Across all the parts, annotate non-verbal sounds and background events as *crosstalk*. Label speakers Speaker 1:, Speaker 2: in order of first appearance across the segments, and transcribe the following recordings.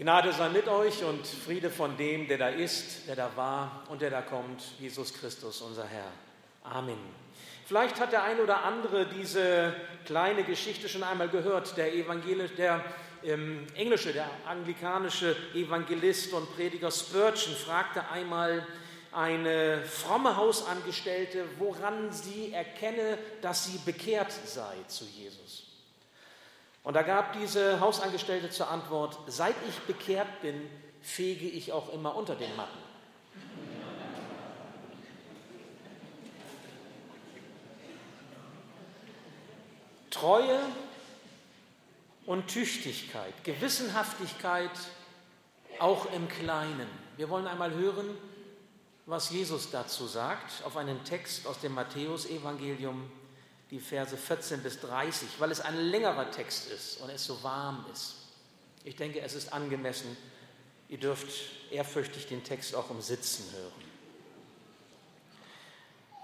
Speaker 1: Gnade sei mit euch und Friede von dem, der da ist, der da war und der da kommt, Jesus Christus, unser Herr. Amen. Vielleicht hat der ein oder andere diese kleine Geschichte schon einmal gehört. Der, Evangel der ähm, englische, der anglikanische Evangelist und Prediger Spurgeon fragte einmal eine fromme Hausangestellte, woran sie erkenne, dass sie bekehrt sei zu Jesus. Und da gab diese Hausangestellte zur Antwort, seit ich bekehrt bin, fege ich auch immer unter den Matten. Treue und Tüchtigkeit, Gewissenhaftigkeit auch im Kleinen. Wir wollen einmal hören, was Jesus dazu sagt, auf einen Text aus dem Matthäusevangelium die Verse 14 bis 30, weil es ein längerer Text ist und es so warm ist. Ich denke, es ist angemessen. Ihr dürft ehrfürchtig den Text auch im Sitzen hören.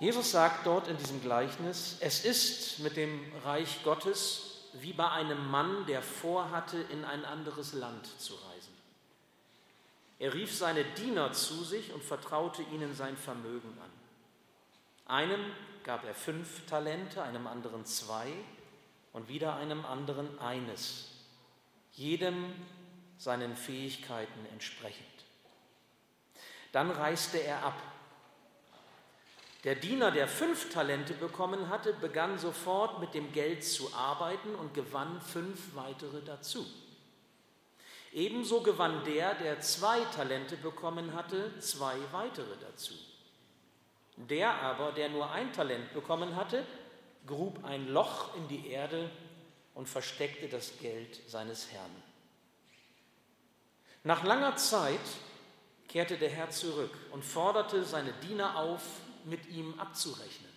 Speaker 1: Jesus sagt dort in diesem Gleichnis, es ist mit dem Reich Gottes wie bei einem Mann, der vorhatte, in ein anderes Land zu reisen. Er rief seine Diener zu sich und vertraute ihnen sein Vermögen an. Einem gab er fünf Talente, einem anderen zwei und wieder einem anderen eines, jedem seinen Fähigkeiten entsprechend. Dann reiste er ab. Der Diener, der fünf Talente bekommen hatte, begann sofort mit dem Geld zu arbeiten und gewann fünf weitere dazu. Ebenso gewann der, der zwei Talente bekommen hatte, zwei weitere dazu. Der aber, der nur ein Talent bekommen hatte, grub ein Loch in die Erde und versteckte das Geld seines Herrn. Nach langer Zeit kehrte der Herr zurück und forderte seine Diener auf, mit ihm abzurechnen.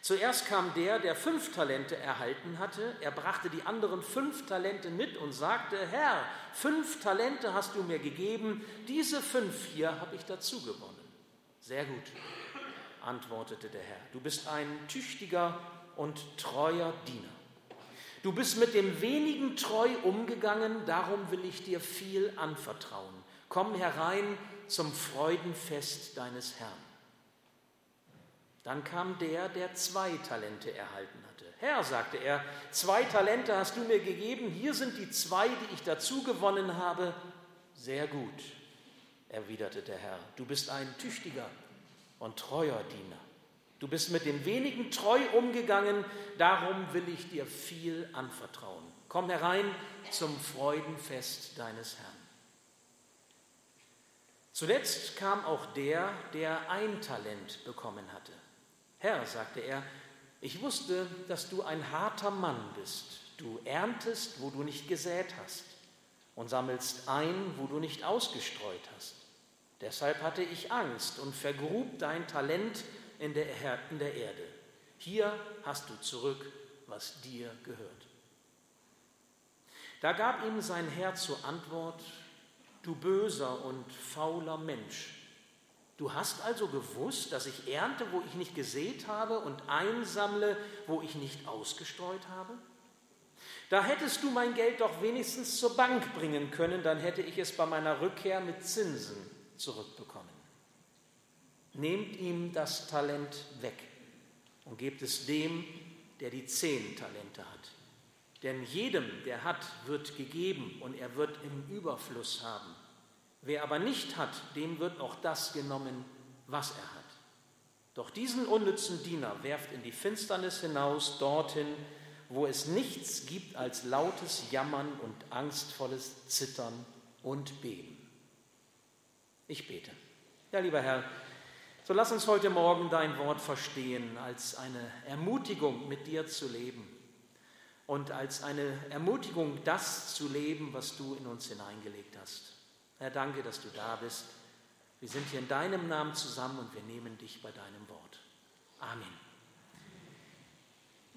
Speaker 1: Zuerst kam der, der fünf Talente erhalten hatte. Er brachte die anderen fünf Talente mit und sagte, Herr, fünf Talente hast du mir gegeben, diese fünf hier habe ich dazu gewonnen. Sehr gut, antwortete der Herr. Du bist ein tüchtiger und treuer Diener. Du bist mit dem wenigen treu umgegangen, darum will ich dir viel anvertrauen. Komm herein zum Freudenfest deines Herrn. Dann kam der, der zwei Talente erhalten hatte. Herr, sagte er, zwei Talente hast du mir gegeben, hier sind die zwei, die ich dazu gewonnen habe. Sehr gut, erwiderte der Herr, du bist ein tüchtiger und treuer Diener. Du bist mit dem wenigen treu umgegangen, darum will ich dir viel anvertrauen. Komm herein zum Freudenfest deines Herrn. Zuletzt kam auch der, der ein Talent bekommen hatte. Herr, sagte er, ich wusste, dass du ein harter Mann bist. Du erntest, wo du nicht gesät hast und sammelst ein, wo du nicht ausgestreut hast. Deshalb hatte ich Angst und vergrub dein Talent in der, in der Erde. Hier hast du zurück, was dir gehört. Da gab ihm sein Herr zur Antwort, du böser und fauler Mensch. Du hast also gewusst, dass ich ernte, wo ich nicht gesät habe und einsammle, wo ich nicht ausgestreut habe? Da hättest du mein Geld doch wenigstens zur Bank bringen können, dann hätte ich es bei meiner Rückkehr mit Zinsen zurückbekommen. Nehmt ihm das Talent weg und gebt es dem, der die zehn Talente hat. Denn jedem, der hat, wird gegeben und er wird im Überfluss haben. Wer aber nicht hat, dem wird auch das genommen, was er hat. Doch diesen unnützen Diener werft in die Finsternis hinaus, dorthin, wo es nichts gibt als lautes Jammern und angstvolles Zittern und Beben. Ich bete. Ja, lieber Herr, so lass uns heute Morgen dein Wort verstehen als eine Ermutigung, mit dir zu leben und als eine Ermutigung, das zu leben, was du in uns hineingelegt hast. Herr, danke, dass du da bist. Wir sind hier in deinem Namen zusammen und wir nehmen dich bei deinem Wort. Amen.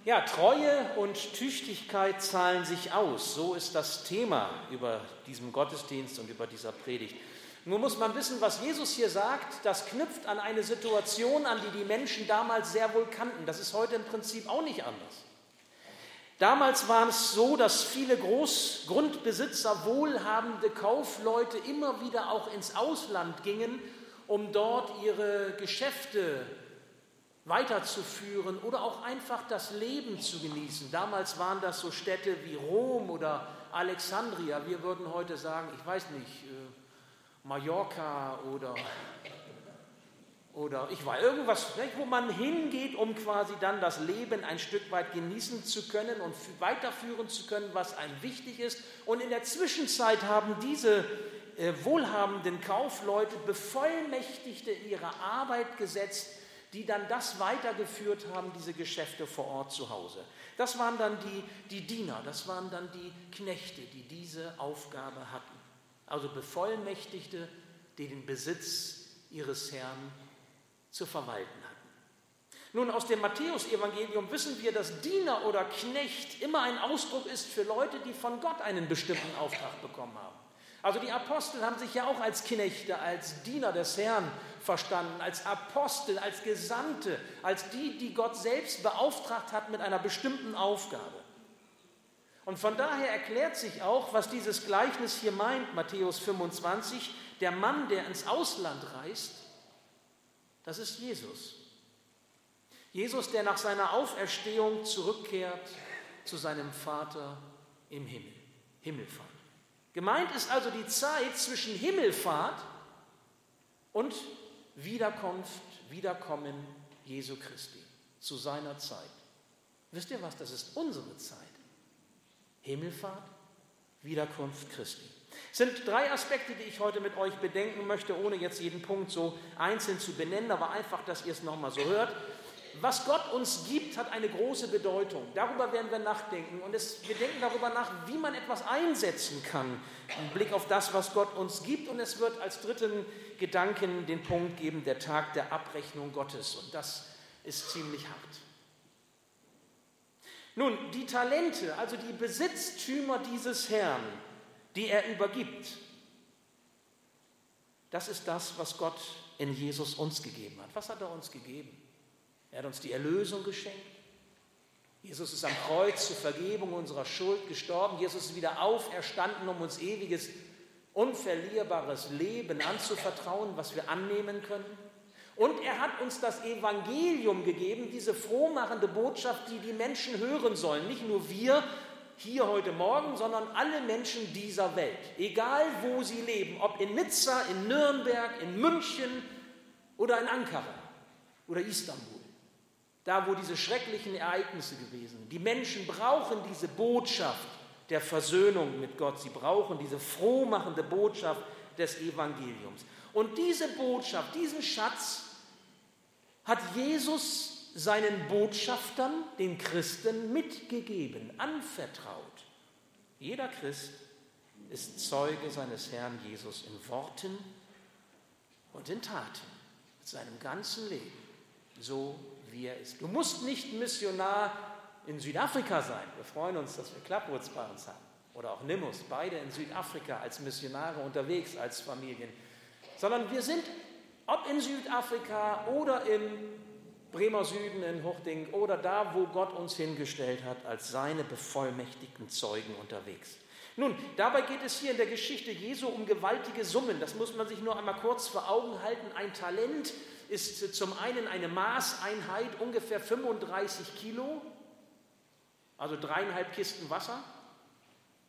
Speaker 1: Ja, Treue und Tüchtigkeit zahlen sich aus. So ist das Thema über diesem Gottesdienst und über dieser Predigt. Nur muss man wissen, was Jesus hier sagt, das knüpft an eine Situation an, die die Menschen damals sehr wohl kannten. Das ist heute im Prinzip auch nicht anders. Damals war es so, dass viele Großgrundbesitzer, wohlhabende Kaufleute immer wieder auch ins Ausland gingen, um dort ihre Geschäfte weiterzuführen oder auch einfach das Leben zu genießen. Damals waren das so Städte wie Rom oder Alexandria. Wir würden heute sagen, ich weiß nicht, äh, Mallorca oder oder ich weiß irgendwas, wo man hingeht, um quasi dann das Leben ein Stück weit genießen zu können und weiterführen zu können, was einem wichtig ist. Und in der Zwischenzeit haben diese äh, wohlhabenden Kaufleute Bevollmächtigte ihrer Arbeit gesetzt, die dann das weitergeführt haben, diese Geschäfte vor Ort zu Hause. Das waren dann die, die Diener, das waren dann die Knechte, die diese Aufgabe hatten. Also Bevollmächtigte, die den Besitz ihres Herrn zu verwalten hatten. Nun, aus dem Matthäusevangelium wissen wir, dass Diener oder Knecht immer ein Ausdruck ist für Leute, die von Gott einen bestimmten Auftrag bekommen haben. Also die Apostel haben sich ja auch als Knechte, als Diener des Herrn verstanden, als Apostel, als Gesandte, als die, die Gott selbst beauftragt hat mit einer bestimmten Aufgabe. Und von daher erklärt sich auch, was dieses Gleichnis hier meint, Matthäus 25, der Mann, der ins Ausland reist, das ist Jesus. Jesus, der nach seiner Auferstehung zurückkehrt zu seinem Vater im Himmel, Himmelfahrt. Gemeint ist also die Zeit zwischen Himmelfahrt und Wiederkunft, Wiederkommen Jesu Christi zu seiner Zeit. Wisst ihr was? Das ist unsere Zeit. Himmelfahrt, Wiederkunft Christi. Es sind drei Aspekte, die ich heute mit euch bedenken möchte, ohne jetzt jeden Punkt so einzeln zu benennen, aber einfach, dass ihr es nochmal so hört. Was Gott uns gibt, hat eine große Bedeutung. Darüber werden wir nachdenken. Und es, wir denken darüber nach, wie man etwas einsetzen kann, im Blick auf das, was Gott uns gibt. Und es wird als dritten Gedanken den Punkt geben, der Tag der Abrechnung Gottes. Und das ist ziemlich hart. Nun, die Talente, also die Besitztümer dieses Herrn, die er übergibt. Das ist das, was Gott in Jesus uns gegeben hat. Was hat er uns gegeben? Er hat uns die Erlösung geschenkt. Jesus ist am Kreuz zur Vergebung unserer Schuld gestorben. Jesus ist wieder auferstanden, um uns ewiges, unverlierbares Leben anzuvertrauen, was wir annehmen können. Und er hat uns das Evangelium gegeben, diese frohmachende Botschaft, die die Menschen hören sollen. Nicht nur wir, hier heute Morgen, sondern alle Menschen dieser Welt, egal wo sie leben, ob in Nizza, in Nürnberg, in München oder in Ankara oder Istanbul, da wo diese schrecklichen Ereignisse gewesen sind. Die Menschen brauchen diese Botschaft der Versöhnung mit Gott, sie brauchen diese frohmachende Botschaft des Evangeliums. Und diese Botschaft, diesen Schatz hat Jesus seinen Botschaftern, den Christen, mitgegeben, anvertraut. Jeder Christ ist Zeuge seines Herrn Jesus in Worten und in Taten, mit seinem ganzen Leben, so wie er ist. Du musst nicht Missionar in Südafrika sein. Wir freuen uns, dass wir Klappwurz bei uns haben. Oder auch Nimbus, beide in Südafrika als Missionare unterwegs, als Familien. Sondern wir sind, ob in Südafrika oder in Bremer Süden in Huchting oder da, wo Gott uns hingestellt hat, als seine bevollmächtigten Zeugen unterwegs. Nun, dabei geht es hier in der Geschichte Jesu um gewaltige Summen. Das muss man sich nur einmal kurz vor Augen halten. Ein Talent ist zum einen eine Maßeinheit, ungefähr 35 Kilo, also dreieinhalb Kisten Wasser,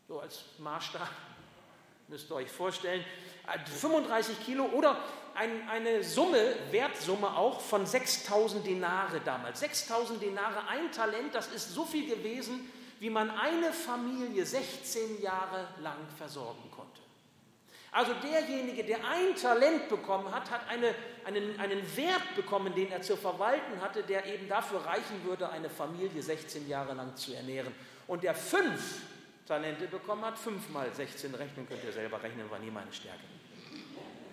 Speaker 1: so als Maßstab, *laughs* müsst ihr euch vorstellen. 35 äh, Kilo oder ein, eine Summe, Wertsumme auch von 6000 Denare damals. 6000 Denare, ein Talent, das ist so viel gewesen, wie man eine Familie 16 Jahre lang versorgen konnte. Also derjenige, der ein Talent bekommen hat, hat eine, einen, einen Wert bekommen, den er zu verwalten hatte, der eben dafür reichen würde, eine Familie 16 Jahre lang zu ernähren. Und der fünf Talente bekommen hat, fünf mal 16 rechnen, könnt ihr selber rechnen, war nie meine Stärke.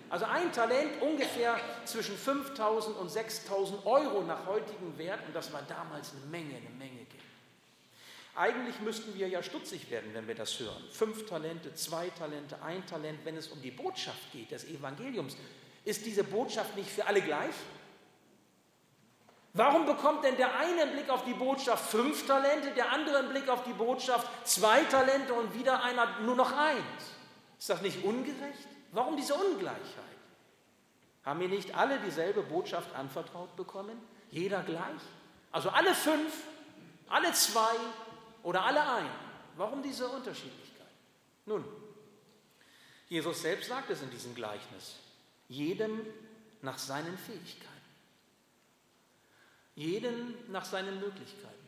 Speaker 1: Also ein Talent ungefähr zwischen 5.000 und 6.000 Euro nach heutigem Wert und das war damals eine Menge, eine Menge Geld. Eigentlich müssten wir ja stutzig werden, wenn wir das hören. Fünf Talente, zwei Talente, ein Talent, wenn es um die Botschaft geht des Evangeliums. Ist diese Botschaft nicht für alle gleich? Warum bekommt denn der eine im Blick auf die Botschaft fünf Talente, der andere im Blick auf die Botschaft zwei Talente und wieder einer nur noch eins? Ist das nicht ungerecht? Warum diese Ungleichheit? Haben wir nicht alle dieselbe Botschaft anvertraut bekommen? Jeder gleich? Also alle fünf, alle zwei oder alle ein? Warum diese Unterschiedlichkeit? Nun, Jesus selbst sagt es in diesem Gleichnis. Jedem nach seinen Fähigkeiten. Jedem nach seinen Möglichkeiten.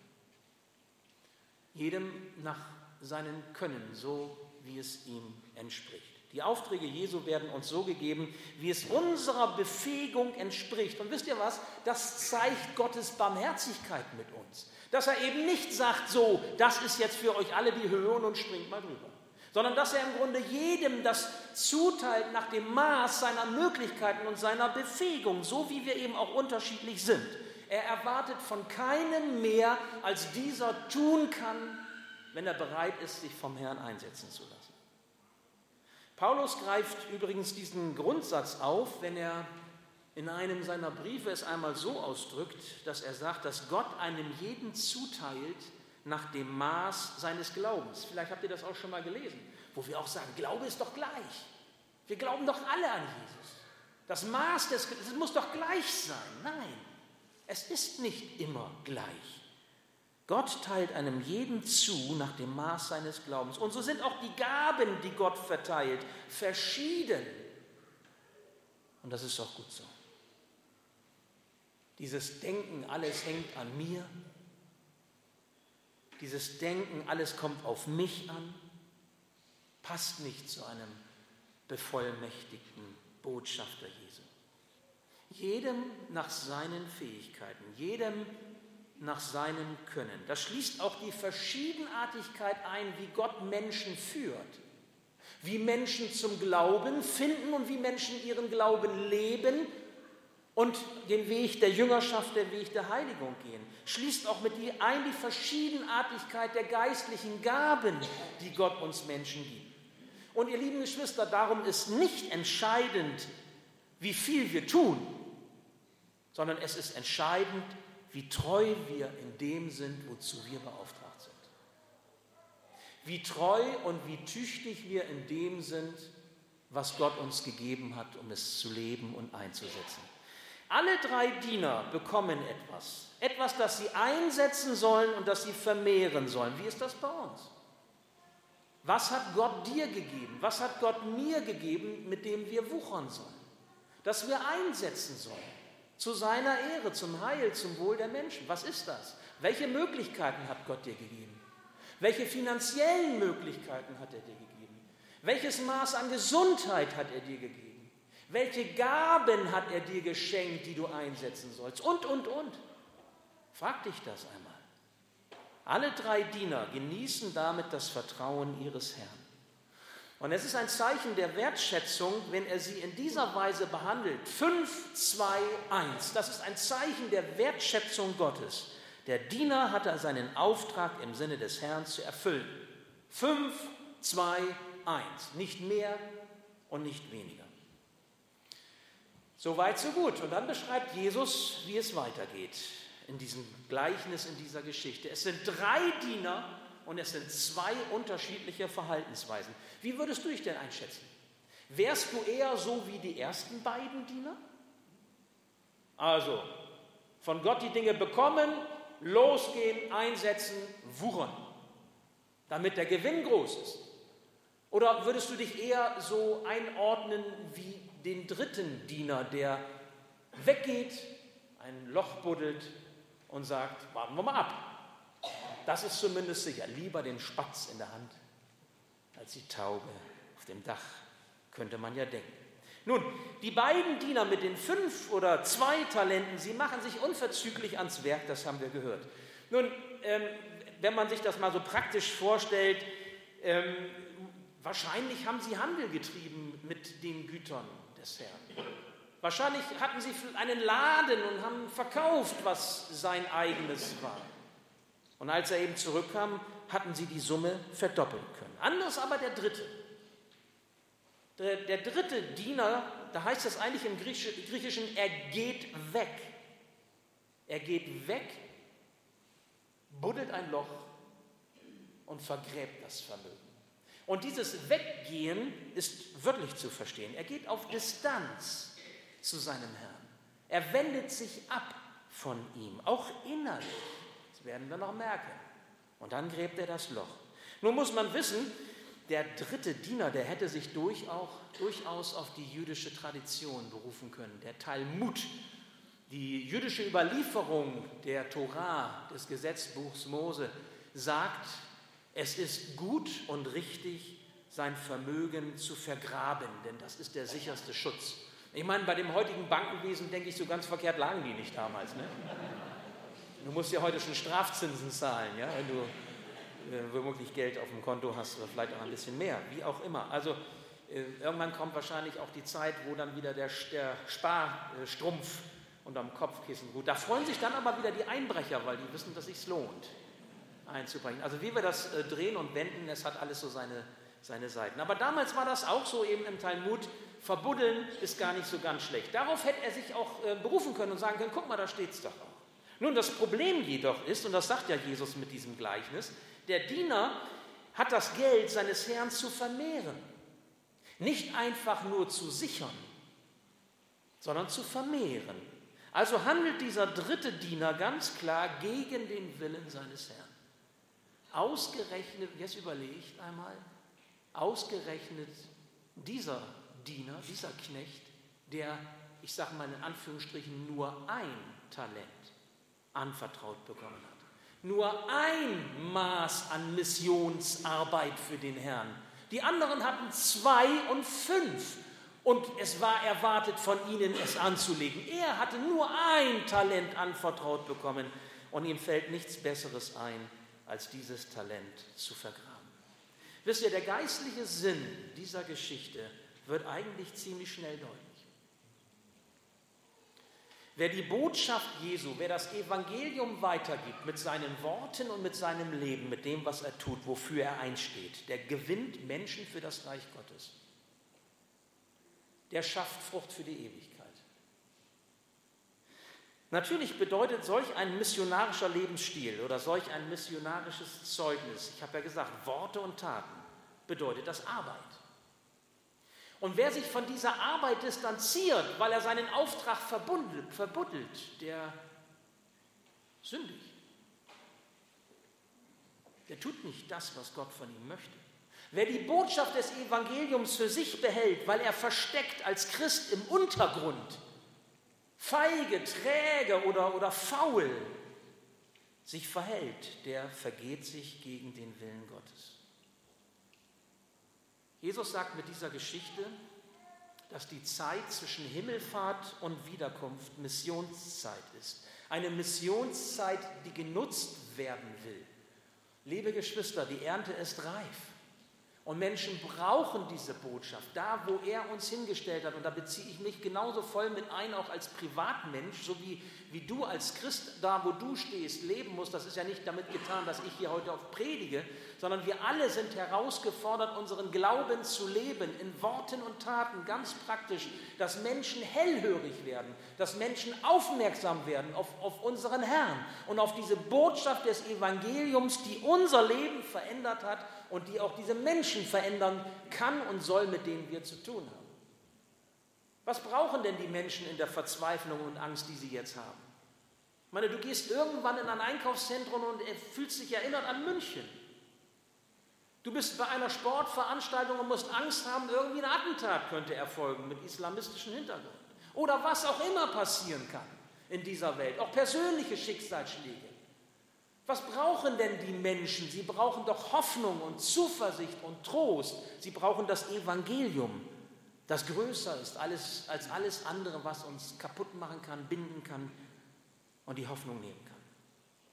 Speaker 1: Jedem nach seinem Können, so wie es ihm entspricht. Die Aufträge Jesu werden uns so gegeben, wie es unserer Befähigung entspricht. Und wisst ihr was? Das zeigt Gottes Barmherzigkeit mit uns. Dass er eben nicht sagt, so, das ist jetzt für euch alle die Höhe und springt mal drüber. Sondern dass er im Grunde jedem das zuteilt nach dem Maß seiner Möglichkeiten und seiner Befähigung, so wie wir eben auch unterschiedlich sind. Er erwartet von keinem mehr, als dieser tun kann, wenn er bereit ist, sich vom Herrn einsetzen zu lassen. Paulus greift übrigens diesen Grundsatz auf, wenn er in einem seiner Briefe es einmal so ausdrückt, dass er sagt, dass Gott einem jeden zuteilt nach dem Maß seines Glaubens. Vielleicht habt ihr das auch schon mal gelesen, wo wir auch sagen, Glaube ist doch gleich. Wir glauben doch alle an Jesus. Das Maß des, es muss doch gleich sein. Nein, es ist nicht immer gleich. Gott teilt einem jeden zu nach dem Maß seines Glaubens. Und so sind auch die Gaben, die Gott verteilt, verschieden. Und das ist auch gut so. Dieses Denken, alles hängt an mir. Dieses Denken, alles kommt auf mich an, passt nicht zu einem bevollmächtigten Botschafter Jesu. Jedem nach seinen Fähigkeiten, jedem nach seinem Können. Das schließt auch die Verschiedenartigkeit ein, wie Gott Menschen führt, wie Menschen zum Glauben finden und wie Menschen ihren Glauben leben und den Weg der Jüngerschaft, den Weg der Heiligung gehen. Schließt auch mit die ein die Verschiedenartigkeit der geistlichen Gaben, die Gott uns Menschen gibt. Und ihr lieben Geschwister, darum ist nicht entscheidend, wie viel wir tun, sondern es ist entscheidend, wie treu wir in dem sind, wozu wir beauftragt sind. Wie treu und wie tüchtig wir in dem sind, was Gott uns gegeben hat, um es zu leben und einzusetzen. Alle drei Diener bekommen etwas. Etwas, das sie einsetzen sollen und das sie vermehren sollen. Wie ist das bei uns? Was hat Gott dir gegeben? Was hat Gott mir gegeben, mit dem wir wuchern sollen? Das wir einsetzen sollen. Zu seiner Ehre, zum Heil, zum Wohl der Menschen. Was ist das? Welche Möglichkeiten hat Gott dir gegeben? Welche finanziellen Möglichkeiten hat er dir gegeben? Welches Maß an Gesundheit hat er dir gegeben? Welche Gaben hat er dir geschenkt, die du einsetzen sollst? Und, und, und. Frag dich das einmal. Alle drei Diener genießen damit das Vertrauen ihres Herrn. Und es ist ein Zeichen der Wertschätzung, wenn er sie in dieser Weise behandelt. 5, 2, 1. Das ist ein Zeichen der Wertschätzung Gottes. Der Diener hatte seinen Auftrag im Sinne des Herrn zu erfüllen. 5, 2, 1. Nicht mehr und nicht weniger. So weit, so gut. Und dann beschreibt Jesus, wie es weitergeht in diesem Gleichnis, in dieser Geschichte. Es sind drei Diener und es sind zwei unterschiedliche Verhaltensweisen. Wie würdest du dich denn einschätzen? Wärst du eher so wie die ersten beiden Diener? Also, von Gott die Dinge bekommen, losgehen, einsetzen, wuchern, damit der Gewinn groß ist. Oder würdest du dich eher so einordnen wie den dritten Diener, der weggeht, ein Loch buddelt und sagt, warten wir mal ab. Das ist zumindest sicher. Lieber den Spatz in der Hand als die Taube auf dem Dach, könnte man ja denken. Nun, die beiden Diener mit den fünf oder zwei Talenten, sie machen sich unverzüglich ans Werk, das haben wir gehört. Nun, ähm, wenn man sich das mal so praktisch vorstellt, ähm, wahrscheinlich haben sie Handel getrieben mit den Gütern des Herrn. Wahrscheinlich hatten sie einen Laden und haben verkauft, was sein eigenes war. Und als er eben zurückkam, hatten sie die Summe verdoppeln können. Anders aber der dritte. Der, der dritte Diener, da heißt es eigentlich im Griechischen, er geht weg. Er geht weg, buddelt ein Loch und vergräbt das Vermögen. Und dieses Weggehen ist wörtlich zu verstehen. Er geht auf Distanz zu seinem Herrn. Er wendet sich ab von ihm, auch innerlich. Werden wir noch merken. Und dann gräbt er das Loch. Nun muss man wissen, der dritte Diener, der hätte sich durch auch, durchaus auf die jüdische Tradition berufen können. Der Talmud, die jüdische Überlieferung der Torah, des Gesetzbuchs Mose, sagt, es ist gut und richtig, sein Vermögen zu vergraben, denn das ist der sicherste Schutz. Ich meine, bei dem heutigen Bankenwesen denke ich, so ganz verkehrt lagen die nicht damals. Ne? Du musst ja heute schon Strafzinsen zahlen, ja, wenn du äh, womöglich Geld auf dem Konto hast oder vielleicht auch ein bisschen mehr, wie auch immer. Also äh, irgendwann kommt wahrscheinlich auch die Zeit, wo dann wieder der, der Sparstrumpf unterm Kopfkissen ruht. Da freuen sich dann aber wieder die Einbrecher, weil die wissen, dass es sich lohnt einzubringen. Also wie wir das äh, drehen und wenden, es hat alles so seine, seine Seiten. Aber damals war das auch so eben im Talmud, verbuddeln ist gar nicht so ganz schlecht. Darauf hätte er sich auch äh, berufen können und sagen können, guck mal, da steht es doch auch. Nun, das Problem jedoch ist, und das sagt ja Jesus mit diesem Gleichnis, der Diener hat das Geld seines Herrn zu vermehren. Nicht einfach nur zu sichern, sondern zu vermehren. Also handelt dieser dritte Diener ganz klar gegen den Willen seines Herrn. Ausgerechnet, jetzt überlegt einmal, ausgerechnet dieser Diener, dieser Knecht, der, ich sage mal in Anführungsstrichen, nur ein Talent anvertraut bekommen hat. Nur ein Maß an Missionsarbeit für den Herrn. Die anderen hatten zwei und fünf. Und es war erwartet von ihnen, es anzulegen. Er hatte nur ein Talent anvertraut bekommen und ihm fällt nichts Besseres ein, als dieses Talent zu vergraben. Wisst ihr, der geistliche Sinn dieser Geschichte wird eigentlich ziemlich schnell deutlich. Wer die Botschaft Jesu, wer das Evangelium weitergibt mit seinen Worten und mit seinem Leben, mit dem, was er tut, wofür er einsteht, der gewinnt Menschen für das Reich Gottes. Der schafft Frucht für die Ewigkeit. Natürlich bedeutet solch ein missionarischer Lebensstil oder solch ein missionarisches Zeugnis, ich habe ja gesagt, Worte und Taten, bedeutet das Arbeit. Und wer sich von dieser Arbeit distanziert, weil er seinen Auftrag verbuddelt, der sündigt. Der tut nicht das, was Gott von ihm möchte. Wer die Botschaft des Evangeliums für sich behält, weil er versteckt als Christ im Untergrund feige, träge oder, oder faul sich verhält, der vergeht sich gegen den Willen Gottes. Jesus sagt mit dieser Geschichte, dass die Zeit zwischen Himmelfahrt und Wiederkunft Missionszeit ist. Eine Missionszeit, die genutzt werden will. Liebe Geschwister, die Ernte ist reif. Und Menschen brauchen diese Botschaft, da wo er uns hingestellt hat. Und da beziehe ich mich genauso voll mit ein, auch als Privatmensch, so wie, wie du als Christ da, wo du stehst, leben musst. Das ist ja nicht damit getan, dass ich hier heute auch predige, sondern wir alle sind herausgefordert, unseren Glauben zu leben, in Worten und Taten, ganz praktisch, dass Menschen hellhörig werden, dass Menschen aufmerksam werden auf, auf unseren Herrn und auf diese Botschaft des Evangeliums, die unser Leben verändert hat und die auch diese Menschen verändern kann und soll, mit denen wir zu tun haben. Was brauchen denn die Menschen in der Verzweiflung und Angst, die sie jetzt haben? Ich meine, du gehst irgendwann in ein Einkaufszentrum und fühlst dich erinnert an München. Du bist bei einer Sportveranstaltung und musst Angst haben, irgendwie ein Attentat könnte erfolgen mit islamistischem Hintergrund. Oder was auch immer passieren kann in dieser Welt, auch persönliche Schicksalsschläge. Was brauchen denn die Menschen? Sie brauchen doch Hoffnung und Zuversicht und Trost. Sie brauchen das Evangelium, das größer ist alles, als alles andere, was uns kaputt machen kann, binden kann und die Hoffnung nehmen kann.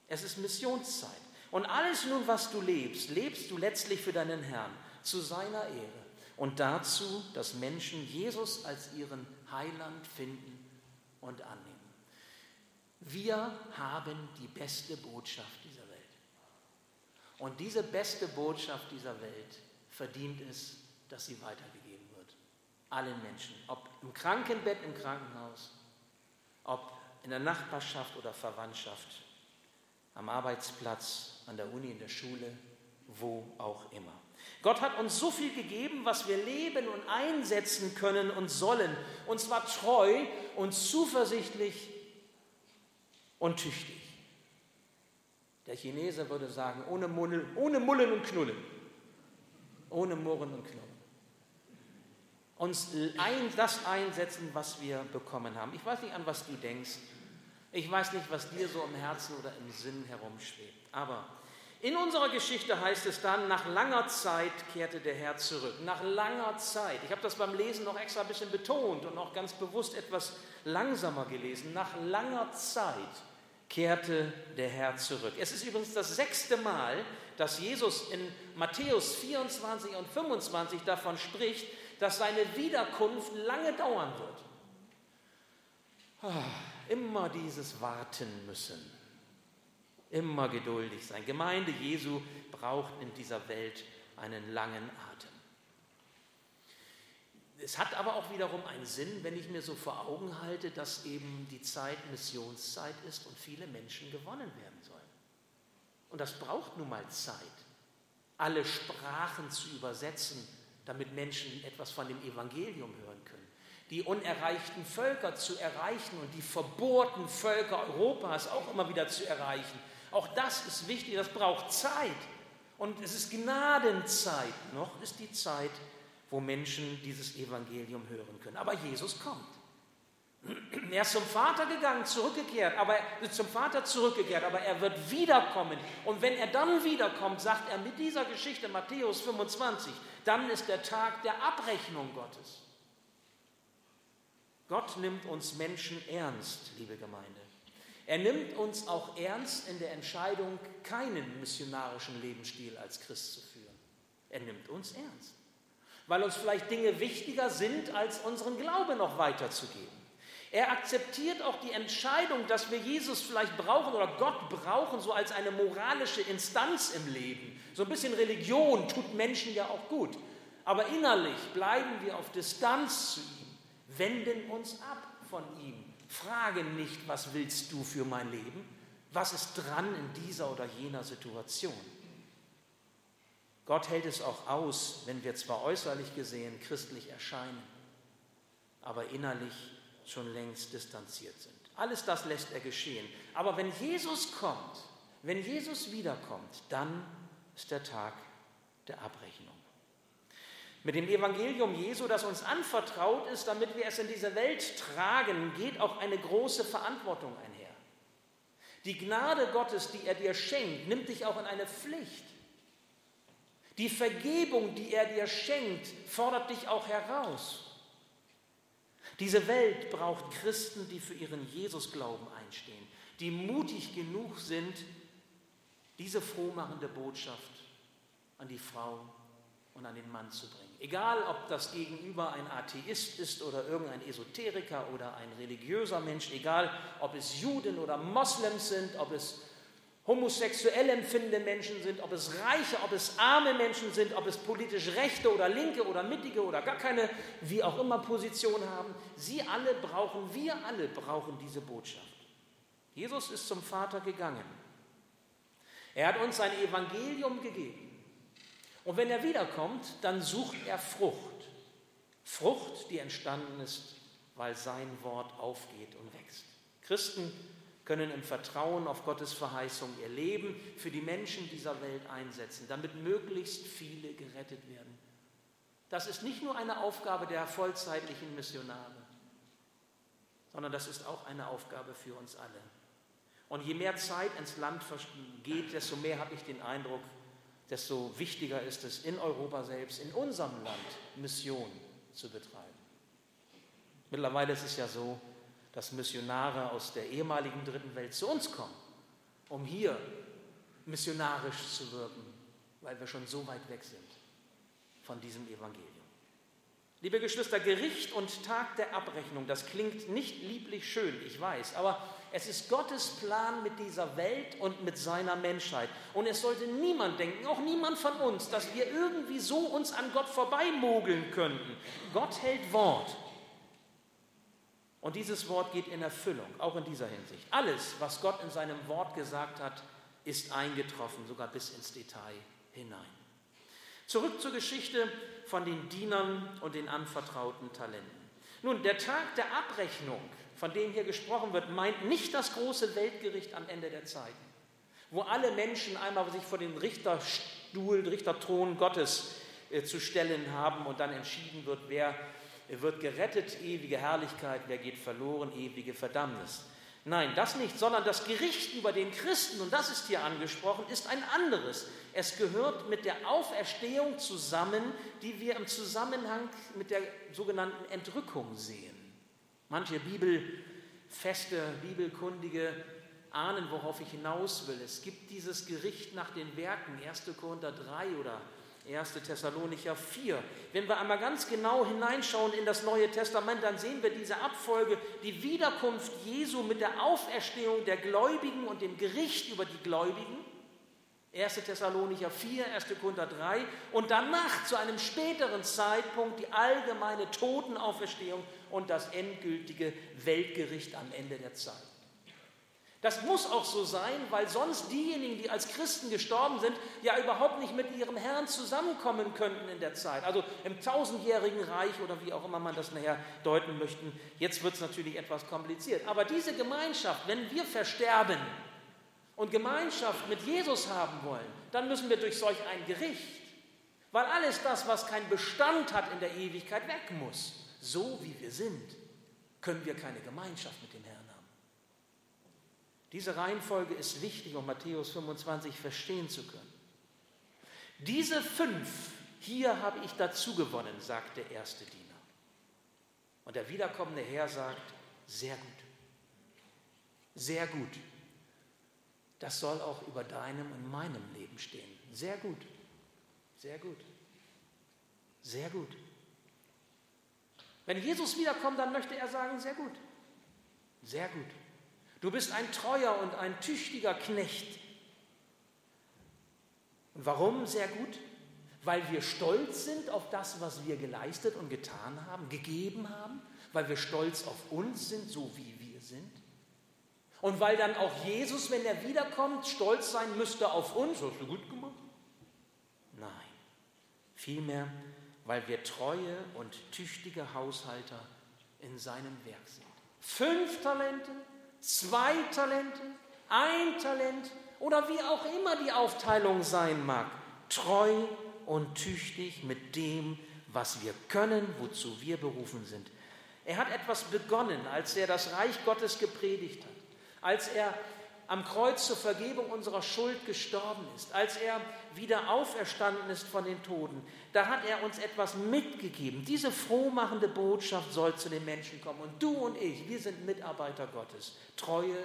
Speaker 1: Es ist Missionszeit. Und alles nun, was du lebst, lebst du letztlich für deinen Herrn, zu seiner Ehre und dazu, dass Menschen Jesus als ihren Heiland finden und annehmen. Wir haben die beste Botschaft dieser Welt. Und diese beste Botschaft dieser Welt verdient es, dass sie wird. Allen Menschen. Ob im Krankenbett im Krankenhaus, ob in der Nachbarschaft oder Verwandtschaft, am Arbeitsplatz, an der Uni, in der Schule, wo auch immer. Gott hat uns so viel gegeben, was wir leben und einsetzen können und sollen, und zwar treu und zuversichtlich und tüchtig. Der Chinese würde sagen, ohne, Munnel, ohne Mullen und Knullen. Ohne Murren und Knullen. Uns ein, das einsetzen, was wir bekommen haben. Ich weiß nicht, an was du denkst. Ich weiß nicht, was dir so im Herzen oder im Sinn herumschwebt. Aber in unserer Geschichte heißt es dann, nach langer Zeit kehrte der Herr zurück. Nach langer Zeit. Ich habe das beim Lesen noch extra ein bisschen betont und auch ganz bewusst etwas langsamer gelesen. Nach langer Zeit kehrte der Herr zurück. Es ist übrigens das sechste Mal, dass Jesus in Matthäus 24 und 25 davon spricht, dass seine Wiederkunft lange dauern wird. Ah, immer dieses Warten müssen Immer geduldig sein. Gemeinde Jesu braucht in dieser Welt einen langen Atem. Es hat aber auch wiederum einen Sinn, wenn ich mir so vor Augen halte, dass eben die Zeit Missionszeit ist und viele Menschen gewonnen werden sollen. Und das braucht nun mal Zeit, alle Sprachen zu übersetzen, damit Menschen etwas von dem Evangelium hören können. Die unerreichten Völker zu erreichen und die verbohrten Völker Europas auch immer wieder zu erreichen auch das ist wichtig, das braucht Zeit. Und es ist Gnadenzeit. Noch ist die Zeit, wo Menschen dieses Evangelium hören können. Aber Jesus kommt. Er ist zum Vater gegangen, zurückgekehrt, aber zum Vater zurückgekehrt, aber er wird wiederkommen. Und wenn er dann wiederkommt, sagt er mit dieser Geschichte Matthäus 25, dann ist der Tag der Abrechnung Gottes. Gott nimmt uns Menschen ernst, liebe Gemeinde. Er nimmt uns auch ernst in der Entscheidung, keinen missionarischen Lebensstil als Christ zu führen. Er nimmt uns ernst, weil uns vielleicht Dinge wichtiger sind, als unseren Glauben noch weiterzugeben. Er akzeptiert auch die Entscheidung, dass wir Jesus vielleicht brauchen oder Gott brauchen, so als eine moralische Instanz im Leben. So ein bisschen Religion tut Menschen ja auch gut. Aber innerlich bleiben wir auf Distanz zu ihm, wenden uns ab von ihm Frage nicht, was willst du für mein Leben? Was ist dran in dieser oder jener Situation? Gott hält es auch aus, wenn wir zwar äußerlich gesehen christlich erscheinen, aber innerlich schon längst distanziert sind. Alles das lässt er geschehen. Aber wenn Jesus kommt, wenn Jesus wiederkommt, dann ist der Tag der Abrechnung. Mit dem Evangelium Jesu, das uns anvertraut ist, damit wir es in diese Welt tragen, geht auch eine große Verantwortung einher. Die Gnade Gottes, die er dir schenkt, nimmt dich auch in eine Pflicht. Die Vergebung, die er dir schenkt, fordert dich auch heraus. Diese Welt braucht Christen, die für ihren Jesusglauben einstehen, die mutig genug sind, diese frohmachende Botschaft an die Frau und an den Mann zu bringen. Egal, ob das Gegenüber ein Atheist ist oder irgendein Esoteriker oder ein religiöser Mensch, egal, ob es Juden oder Moslems sind, ob es homosexuell empfindende Menschen sind, ob es reiche, ob es arme Menschen sind, ob es politisch rechte oder linke oder mittige oder gar keine, wie auch immer, Position haben. Sie alle brauchen, wir alle brauchen diese Botschaft. Jesus ist zum Vater gegangen. Er hat uns sein Evangelium gegeben. Und wenn er wiederkommt, dann sucht er Frucht. Frucht, die entstanden ist, weil sein Wort aufgeht und wächst. Christen können im Vertrauen auf Gottes Verheißung ihr Leben für die Menschen dieser Welt einsetzen, damit möglichst viele gerettet werden. Das ist nicht nur eine Aufgabe der vollzeitlichen Missionare, sondern das ist auch eine Aufgabe für uns alle. Und je mehr Zeit ins Land geht, desto mehr habe ich den Eindruck, desto wichtiger ist es, in Europa selbst, in unserem Land, Mission zu betreiben. Mittlerweile ist es ja so, dass Missionare aus der ehemaligen Dritten Welt zu uns kommen, um hier missionarisch zu wirken, weil wir schon so weit weg sind von diesem Evangelium. Liebe Geschwister, Gericht und Tag der Abrechnung, das klingt nicht lieblich schön, ich weiß, aber es ist Gottes Plan mit dieser Welt und mit seiner Menschheit. Und es sollte niemand denken, auch niemand von uns, dass wir irgendwie so uns an Gott vorbeimogeln könnten. Gott hält Wort. Und dieses Wort geht in Erfüllung, auch in dieser Hinsicht. Alles, was Gott in seinem Wort gesagt hat, ist eingetroffen, sogar bis ins Detail hinein. Zurück zur Geschichte von den Dienern und den anvertrauten Talenten. Nun, der Tag der Abrechnung, von dem hier gesprochen wird, meint nicht das große Weltgericht am Ende der Zeiten, wo alle Menschen einmal sich vor den Richterstuhl, Richterthron Gottes äh, zu stellen haben und dann entschieden wird, wer wird gerettet, ewige Herrlichkeit, wer geht verloren, ewige Verdammnis. Nein, das nicht, sondern das Gericht über den Christen, und das ist hier angesprochen, ist ein anderes. Es gehört mit der Auferstehung zusammen, die wir im Zusammenhang mit der sogenannten Entrückung sehen. Manche Bibelfeste, Bibelkundige ahnen, worauf ich hinaus will. Es gibt dieses Gericht nach den Werken, 1. Korinther 3 oder 1. Thessalonicher 4. Wenn wir einmal ganz genau hineinschauen in das Neue Testament, dann sehen wir diese Abfolge, die Wiederkunft Jesu mit der Auferstehung der Gläubigen und dem Gericht über die Gläubigen. 1. Thessalonicher 4, 1. Korinther 3 und danach zu einem späteren Zeitpunkt die allgemeine Totenauferstehung und das endgültige Weltgericht am Ende der Zeit. Das muss auch so sein, weil sonst diejenigen, die als Christen gestorben sind, ja überhaupt nicht mit ihrem Herrn zusammenkommen könnten in der Zeit. Also im tausendjährigen Reich oder wie auch immer man das nachher deuten möchte. Jetzt wird es natürlich etwas kompliziert. Aber diese Gemeinschaft, wenn wir versterben und Gemeinschaft mit Jesus haben wollen, dann müssen wir durch solch ein Gericht. Weil alles das, was keinen Bestand hat in der Ewigkeit, weg muss. So wie wir sind, können wir keine Gemeinschaft mit dem Herrn. Diese Reihenfolge ist wichtig, um Matthäus 25 verstehen zu können. Diese fünf, hier habe ich dazu gewonnen, sagt der erste Diener. Und der wiederkommende Herr sagt, sehr gut, sehr gut. Das soll auch über deinem und meinem Leben stehen. Sehr gut, sehr gut, sehr gut. Wenn Jesus wiederkommt, dann möchte er sagen, sehr gut, sehr gut. Du bist ein treuer und ein tüchtiger Knecht. Und warum sehr gut? Weil wir stolz sind auf das, was wir geleistet und getan haben, gegeben haben, weil wir stolz auf uns sind, so wie wir sind. Und weil dann auch Jesus, wenn er wiederkommt, stolz sein müsste auf uns, hast du gut gemacht? Nein, vielmehr, weil wir treue und tüchtige Haushalter in seinem Werk sind. Fünf Talente, zwei Talente, ein Talent oder wie auch immer die Aufteilung sein mag, treu und tüchtig mit dem, was wir können, wozu wir berufen sind. Er hat etwas begonnen, als er das Reich Gottes gepredigt hat, als er am Kreuz zur Vergebung unserer Schuld gestorben ist, als er wieder auferstanden ist von den Toten, da hat er uns etwas mitgegeben. Diese frohmachende Botschaft soll zu den Menschen kommen. Und du und ich, wir sind Mitarbeiter Gottes, treue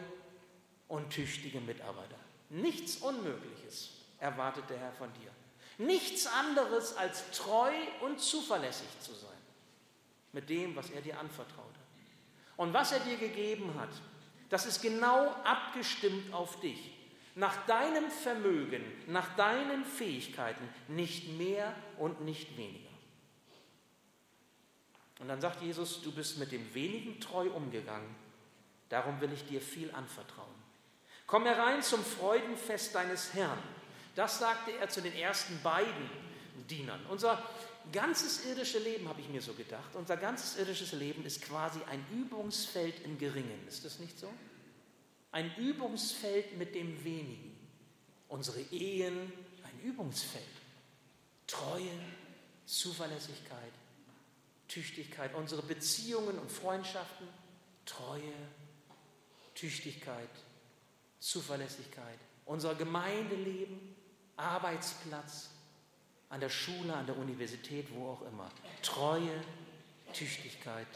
Speaker 1: und tüchtige Mitarbeiter. Nichts Unmögliches erwartet der Herr von dir. Nichts anderes als treu und zuverlässig zu sein mit dem, was er dir anvertraut hat. Und was er dir gegeben hat, das ist genau abgestimmt auf dich. Nach deinem Vermögen, nach deinen Fähigkeiten, nicht mehr und nicht weniger. Und dann sagt Jesus, du bist mit dem wenigen treu umgegangen, darum will ich dir viel anvertrauen. Komm herein zum Freudenfest deines Herrn. Das sagte er zu den ersten beiden Dienern. Unser ganzes irdische Leben, habe ich mir so gedacht, unser ganzes irdisches Leben ist quasi ein Übungsfeld im Geringen. Ist das nicht so? Ein Übungsfeld mit dem Wenigen. Unsere Ehen, ein Übungsfeld. Treue, Zuverlässigkeit, Tüchtigkeit. Unsere Beziehungen und Freundschaften, Treue, Tüchtigkeit, Zuverlässigkeit. Unser Gemeindeleben, Arbeitsplatz, an der Schule, an der Universität, wo auch immer. Treue, Tüchtigkeit,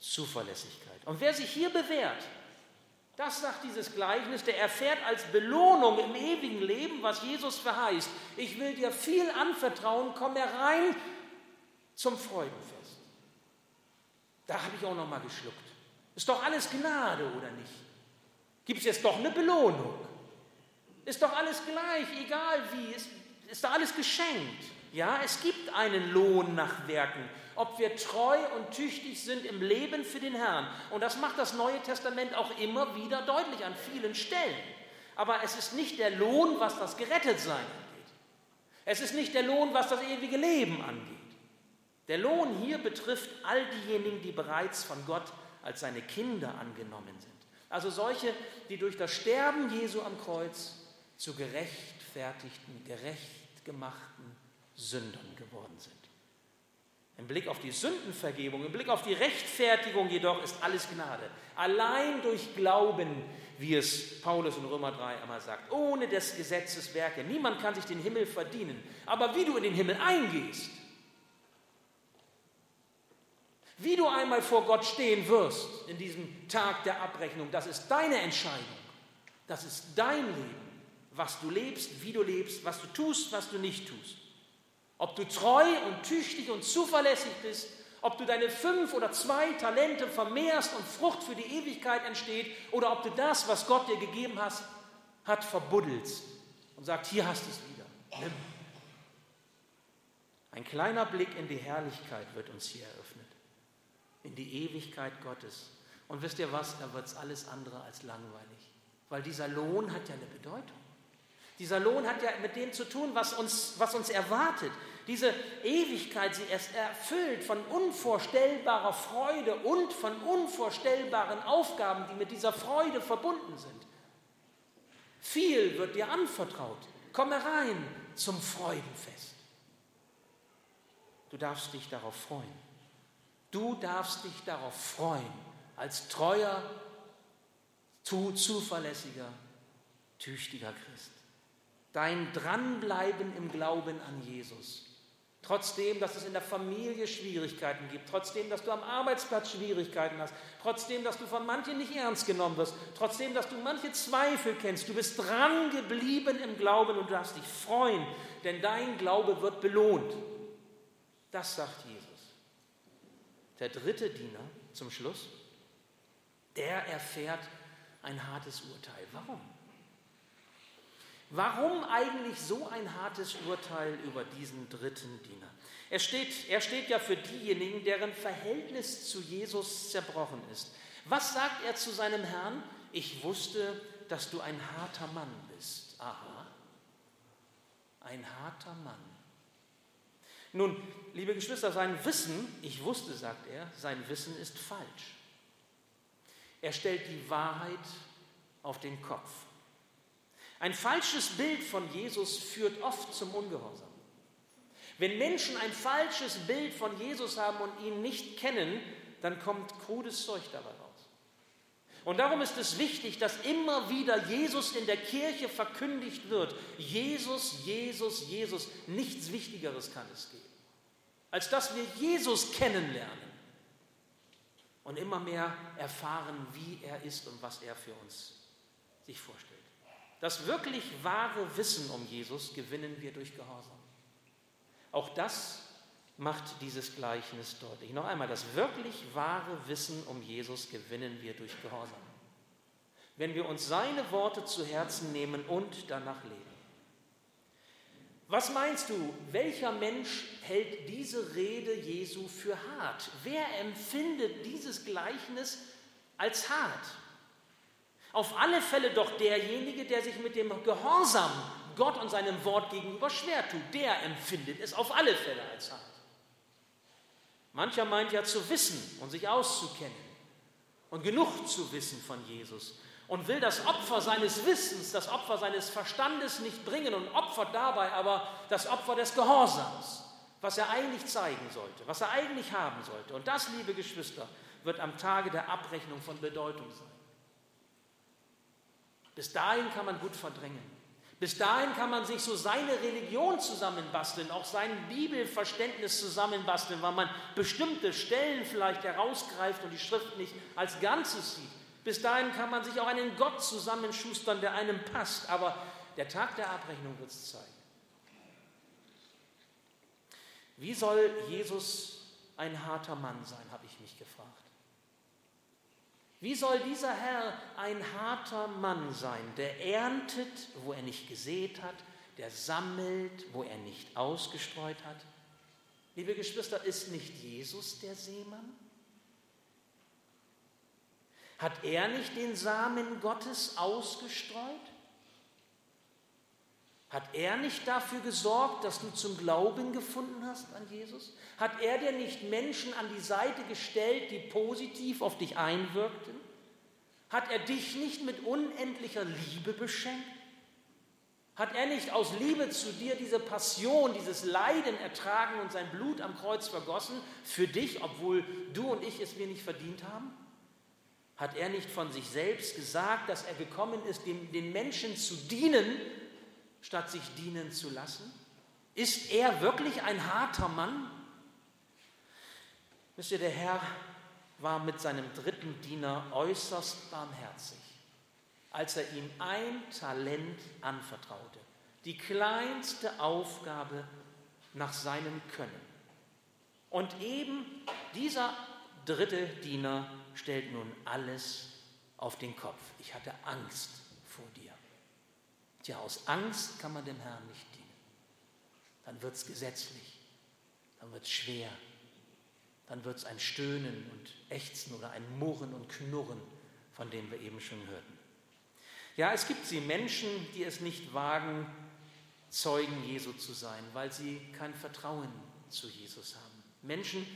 Speaker 1: Zuverlässigkeit. Und wer sich hier bewährt, das sagt dieses Gleichnis, der erfährt als Belohnung im ewigen Leben, was Jesus verheißt. Ich will dir viel anvertrauen, komm herein zum Freudenfest. Da habe ich auch noch mal geschluckt. Ist doch alles Gnade, oder nicht? Gibt es jetzt doch eine Belohnung? Ist doch alles gleich, egal wie. Ist ist da alles geschenkt. Ja, es gibt einen Lohn nach Werken, ob wir treu und tüchtig sind im Leben für den Herrn. Und das macht das Neue Testament auch immer wieder deutlich an vielen Stellen. Aber es ist nicht der Lohn, was das Gerettetsein angeht. Es ist nicht der Lohn, was das ewige Leben angeht. Der Lohn hier betrifft all diejenigen, die bereits von Gott als seine Kinder angenommen sind. Also solche, die durch das Sterben Jesu am Kreuz zu gerechtfertigten, gerecht gemachten Sündern geworden sind. Im Blick auf die Sündenvergebung, im Blick auf die Rechtfertigung jedoch ist alles Gnade. Allein durch Glauben, wie es Paulus in Römer 3 einmal sagt, ohne des Gesetzes Werke. Niemand kann sich den Himmel verdienen. Aber wie du in den Himmel eingehst, wie du einmal vor Gott stehen wirst in diesem Tag der Abrechnung, das ist deine Entscheidung. Das ist dein Leben. Was du lebst, wie du lebst, was du tust, was du nicht tust. Ob du treu und tüchtig und zuverlässig bist, ob du deine fünf oder zwei Talente vermehrst und Frucht für die Ewigkeit entsteht, oder ob du das, was Gott dir gegeben hast, hat, verbuddelst und sagt, hier hast du es wieder. Nimm. Ein kleiner Blick in die Herrlichkeit wird uns hier eröffnet in die Ewigkeit Gottes. Und wisst ihr was, da wird es alles andere als langweilig, weil dieser Lohn hat ja eine Bedeutung. Dieser Lohn hat ja mit dem zu tun, was uns, was uns erwartet. Diese Ewigkeit, sie ist erfüllt von unvorstellbarer Freude und von unvorstellbaren Aufgaben, die mit dieser Freude verbunden sind. Viel wird dir anvertraut. Komm herein zum Freudenfest. Du darfst dich darauf freuen. Du darfst dich darauf freuen, als treuer, zu, zuverlässiger, tüchtiger Christ. Dein Dranbleiben im Glauben an Jesus. Trotzdem, dass es in der Familie Schwierigkeiten gibt, trotzdem, dass du am Arbeitsplatz Schwierigkeiten hast, trotzdem, dass du von manchen nicht ernst genommen wirst, trotzdem, dass du manche Zweifel kennst, du bist dran geblieben im Glauben und du darfst dich freuen, denn dein Glaube wird belohnt. Das sagt Jesus. Der dritte Diener zum Schluss, der erfährt ein hartes Urteil. Warum? Warum eigentlich so ein hartes Urteil über diesen dritten Diener? Er steht, er steht ja für diejenigen, deren Verhältnis zu Jesus zerbrochen ist. Was sagt er zu seinem Herrn? Ich wusste, dass du ein harter Mann bist. Aha, ein harter Mann. Nun, liebe Geschwister, sein Wissen, ich wusste, sagt er, sein Wissen ist falsch. Er stellt die Wahrheit auf den Kopf. Ein falsches Bild von Jesus führt oft zum Ungehorsam. Wenn Menschen ein falsches Bild von Jesus haben und ihn nicht kennen, dann kommt krudes Zeug dabei raus. Und darum ist es wichtig, dass immer wieder Jesus in der Kirche verkündigt wird. Jesus, Jesus, Jesus. Nichts Wichtigeres kann es geben als dass wir Jesus kennenlernen und immer mehr erfahren, wie er ist und was er für uns sich vorstellt. Das wirklich wahre Wissen um Jesus gewinnen wir durch Gehorsam. Auch das macht dieses Gleichnis deutlich. Noch einmal, das wirklich wahre Wissen um Jesus gewinnen wir durch Gehorsam. Wenn wir uns seine Worte zu Herzen nehmen und danach leben. Was meinst du, welcher Mensch hält diese Rede Jesu für hart? Wer empfindet dieses Gleichnis als hart? Auf alle Fälle doch derjenige, der sich mit dem Gehorsam Gott und seinem Wort gegenüber schwer tut. Der empfindet es auf alle Fälle als hart. Mancher meint ja zu wissen und sich auszukennen und genug zu wissen von Jesus und will das Opfer seines Wissens, das Opfer seines Verstandes nicht bringen und opfert dabei aber das Opfer des Gehorsams, was er eigentlich zeigen sollte, was er eigentlich haben sollte. Und das, liebe Geschwister, wird am Tage der Abrechnung von Bedeutung sein. Bis dahin kann man gut verdrängen. Bis dahin kann man sich so seine Religion zusammenbasteln, auch sein Bibelverständnis zusammenbasteln, weil man bestimmte Stellen vielleicht herausgreift und die Schrift nicht als Ganzes sieht. Bis dahin kann man sich auch einen Gott zusammenschustern, der einem passt. Aber der Tag der Abrechnung wird es zeigen. Wie soll Jesus ein harter Mann sein, habe ich mich gefragt. Wie soll dieser Herr ein harter Mann sein, der erntet, wo er nicht gesät hat, der sammelt, wo er nicht ausgestreut hat. Liebe Geschwister, ist nicht Jesus der Seemann? Hat er nicht den Samen Gottes ausgestreut? Hat er nicht dafür gesorgt, dass du zum Glauben gefunden hast an Jesus? Hat er dir nicht Menschen an die Seite gestellt, die positiv auf dich einwirkten? Hat er dich nicht mit unendlicher Liebe beschenkt? Hat er nicht aus Liebe zu dir diese Passion, dieses Leiden ertragen und sein Blut am Kreuz vergossen für dich, obwohl du und ich es mir nicht verdient haben? Hat er nicht von sich selbst gesagt, dass er gekommen ist, den, den Menschen zu dienen, statt sich dienen zu lassen? Ist er wirklich ein harter Mann? Wisst ihr, der Herr war mit seinem dritten Diener äußerst barmherzig, als er ihm ein Talent anvertraute, die kleinste Aufgabe nach seinem Können. Und eben dieser dritte Diener stellt nun alles auf den Kopf. Ich hatte Angst. Tja, aus Angst kann man dem Herrn nicht dienen. Dann wird es gesetzlich, dann wird es schwer, dann wird es ein Stöhnen und Ächzen oder ein Murren und Knurren, von dem wir eben schon hörten. Ja, es gibt sie Menschen, die es nicht wagen, Zeugen Jesu zu sein, weil sie kein Vertrauen zu Jesus haben. Menschen,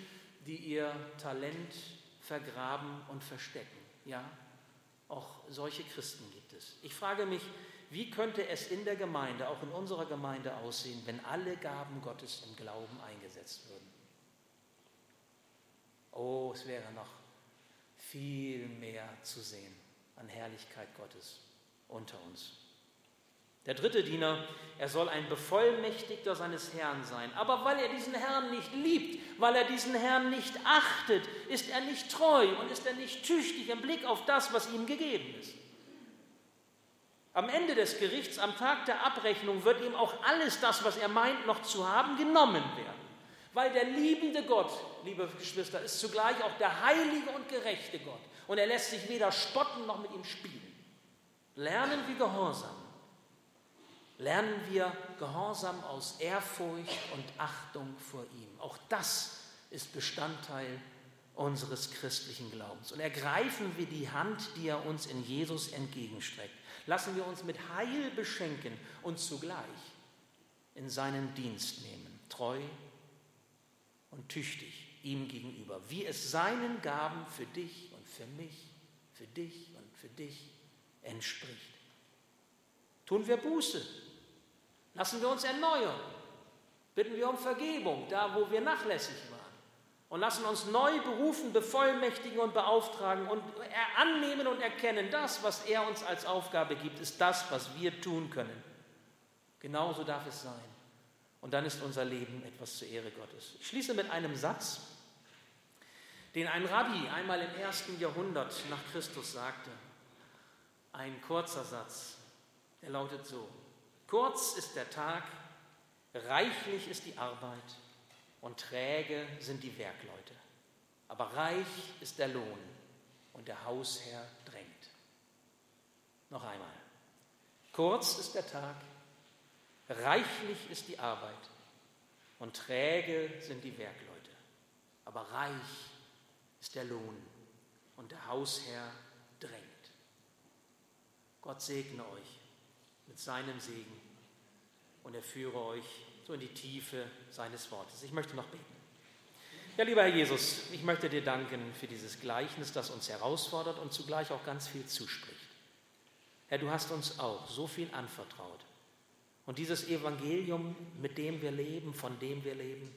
Speaker 1: die ihr Talent vergraben und verstecken. Ja, auch solche Christen gibt es. Ich frage mich, wie könnte es in der Gemeinde, auch in unserer Gemeinde aussehen, wenn alle Gaben Gottes im Glauben eingesetzt würden? Oh, es wäre noch viel mehr zu sehen an Herrlichkeit Gottes unter uns. Der dritte Diener, er soll ein Bevollmächtigter seines Herrn sein. Aber weil er diesen Herrn nicht liebt, weil er diesen Herrn nicht achtet, ist er nicht treu und ist er nicht tüchtig im Blick auf das, was ihm gegeben ist. Am Ende des Gerichts, am Tag der Abrechnung, wird ihm auch alles das, was er meint, noch zu haben, genommen werden. Weil der liebende Gott, liebe Geschwister, ist zugleich auch der heilige und gerechte Gott. Und er lässt sich weder spotten noch mit ihm spielen. Lernen wir Gehorsam lernen wir Gehorsam aus Ehrfurcht und Achtung vor ihm. Auch das ist Bestandteil unseres christlichen Glaubens. Und ergreifen wir die Hand, die er uns in Jesus entgegenstreckt. Lassen wir uns mit Heil beschenken und zugleich in seinen Dienst nehmen, treu und tüchtig ihm gegenüber, wie es seinen Gaben für dich und für mich, für dich und für dich entspricht. Tun wir Buße Lassen wir uns erneuern. Bitten wir um Vergebung, da wo wir nachlässig waren. Und lassen uns neu berufen, bevollmächtigen und beauftragen und annehmen und erkennen, das, was er uns als Aufgabe gibt, ist das, was wir tun können. Genauso darf es sein. Und dann ist unser Leben etwas zur Ehre Gottes. Ich schließe mit einem Satz, den ein Rabbi einmal im ersten Jahrhundert nach Christus sagte. Ein kurzer Satz, der lautet so. Kurz ist der Tag, reichlich ist die Arbeit und träge sind die Werkleute. Aber reich ist der Lohn und der Hausherr drängt. Noch einmal. Kurz ist der Tag, reichlich ist die Arbeit und träge sind die Werkleute. Aber reich ist der Lohn und der Hausherr drängt. Gott segne euch mit seinem Segen und er führe euch so in die Tiefe seines Wortes. Ich möchte noch beten. Ja, lieber Herr Jesus, ich möchte dir danken für dieses Gleichnis, das uns herausfordert und zugleich auch ganz viel zuspricht. Herr, du hast uns auch so viel anvertraut. Und dieses Evangelium, mit dem wir leben, von dem wir leben,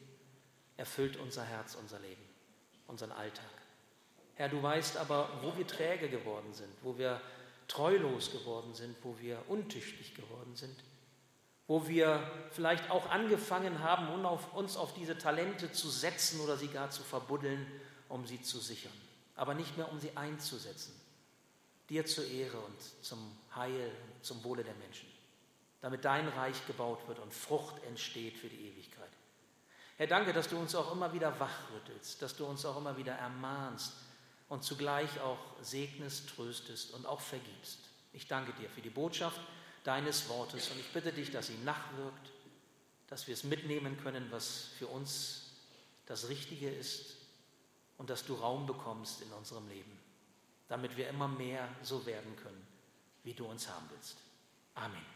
Speaker 1: erfüllt unser Herz, unser Leben, unseren Alltag. Herr, du weißt aber, wo wir träge geworden sind, wo wir treulos geworden sind, wo wir untüchtig geworden sind wo wir vielleicht auch angefangen haben, uns auf diese Talente zu setzen oder sie gar zu verbuddeln, um sie zu sichern, aber nicht mehr um sie einzusetzen. Dir zur Ehre und zum Heil, zum Wohle der Menschen, damit dein Reich gebaut wird und Frucht entsteht für die Ewigkeit. Herr, danke, dass du uns auch immer wieder wachrüttelst, dass du uns auch immer wieder ermahnst und zugleich auch segnest, tröstest und auch vergibst. Ich danke dir für die Botschaft, deines Wortes. Und ich bitte dich, dass sie nachwirkt, dass wir es mitnehmen können, was für uns das Richtige ist und dass du Raum bekommst in unserem Leben, damit wir immer mehr so werden können, wie du uns haben willst. Amen.